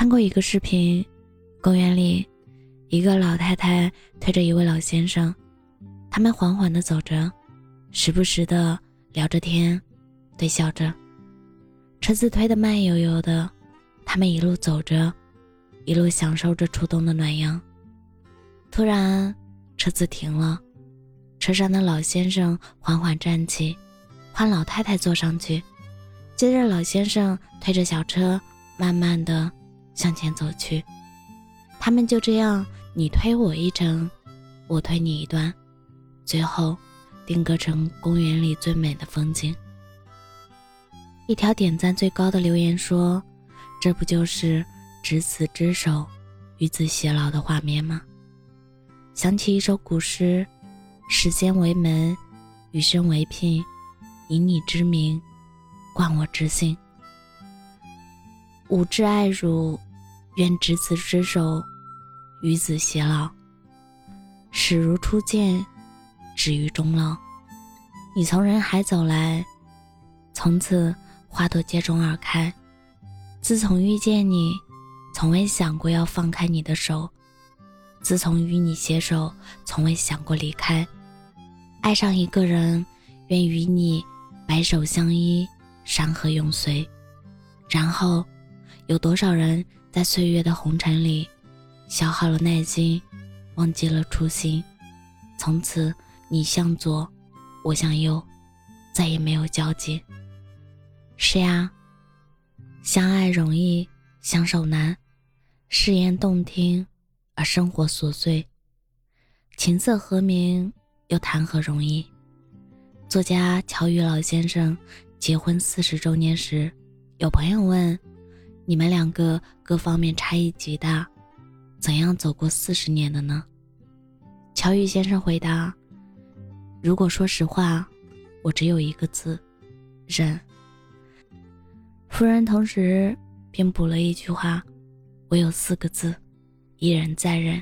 看过一个视频，公园里，一个老太太推着一位老先生，他们缓缓地走着，时不时地聊着天，对笑着。车子推得慢悠悠的，他们一路走着，一路享受着初冬的暖阳。突然，车子停了，车上的老先生缓缓站起，换老太太坐上去。接着，老先生推着小车，慢慢的向前走去。他们就这样，你推我一程，我推你一段，最后定格成公园里最美的风景。一条点赞最高的留言说：“这不就是执子之手，与子偕老的画面吗？”想起一首古诗：“时间为门，余生为聘，以你之名。”冠我之心，吾挚爱汝，愿执子之手，与子偕老。始如初见，止于终老。你从人海走来，从此花朵接踵而开。自从遇见你，从未想过要放开你的手；自从与你携手，从未想过离开。爱上一个人，愿与你白首相依。山河永随，然后，有多少人在岁月的红尘里消耗了耐心，忘记了初心，从此你向左，我向右，再也没有交集。是呀，相爱容易，相守难，誓言动听，而生活琐碎，琴瑟和鸣又谈何容易？作家乔羽老先生。结婚四十周年时，有朋友问：“你们两个各方面差异极大，怎样走过四十年的呢？”乔羽先生回答：“如果说实话，我只有一个字，忍。”夫人同时便补了一句话：“我有四个字，一忍再忍。”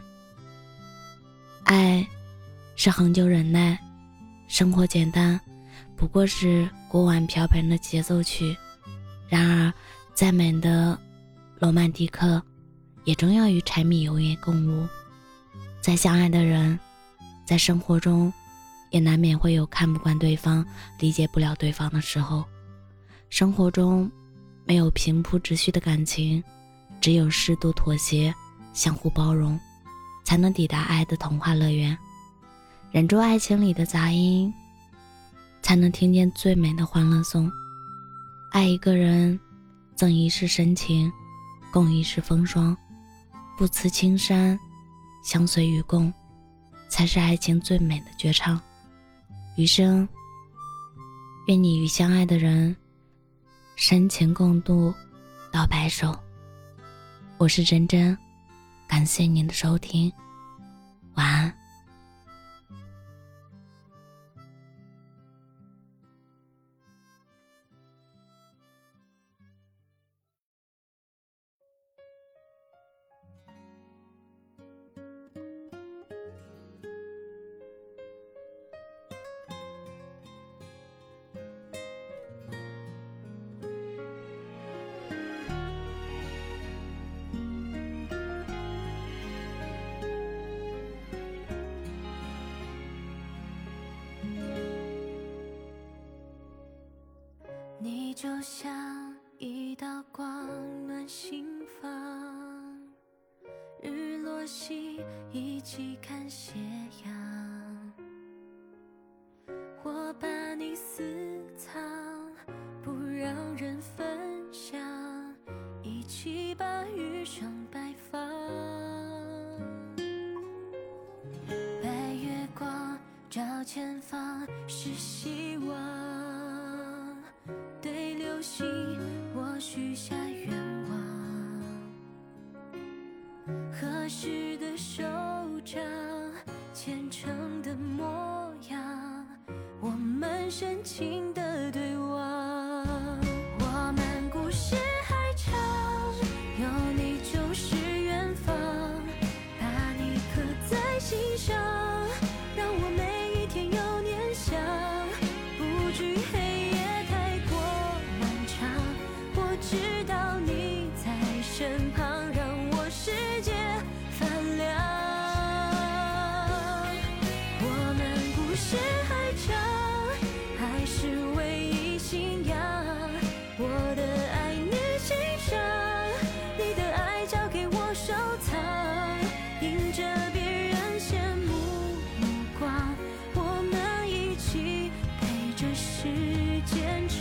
爱，是恒久忍耐，生活简单。不过是锅碗瓢盆的节奏曲，然而，再美的罗曼蒂克，也终要与柴米油盐共舞。再相爱的人，在生活中，也难免会有看不惯对方、理解不了对方的时候。生活中，没有平铺直叙的感情，只有适度妥协、相互包容，才能抵达爱的童话乐园。忍住爱情里的杂音。才能听见最美的欢乐颂。爱一个人，赠一世深情，共一世风霜，不辞青山，相随与共，才是爱情最美的绝唱。余生，愿你与相爱的人深情共度到白首。我是真真，感谢您的收听，晚安。就像一道光暖心房，日落西一起看斜阳。我把你私藏，不让人分享，一起把余生摆放。白月光照前方，是希我许下愿望，合十的手掌，虔诚的模样，我们深情的对望。我们故事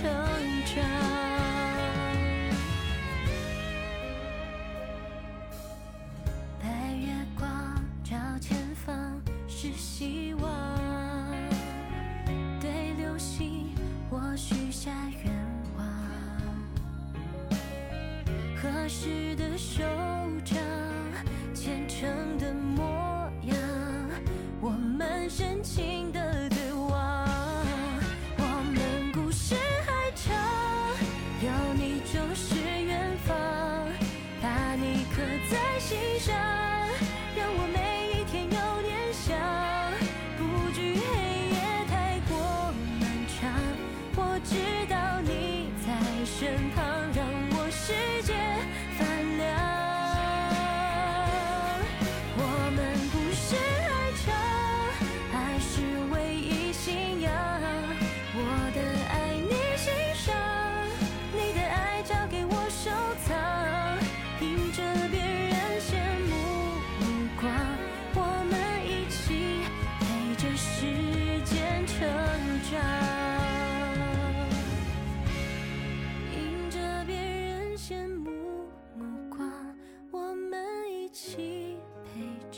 成长白月光照前方是希望对流星我许下愿望。合十的手掌虔诚的模样我们深情的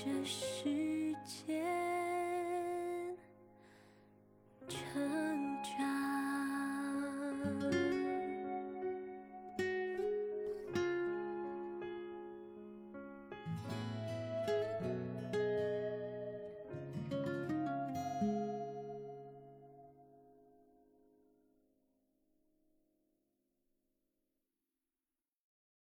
这是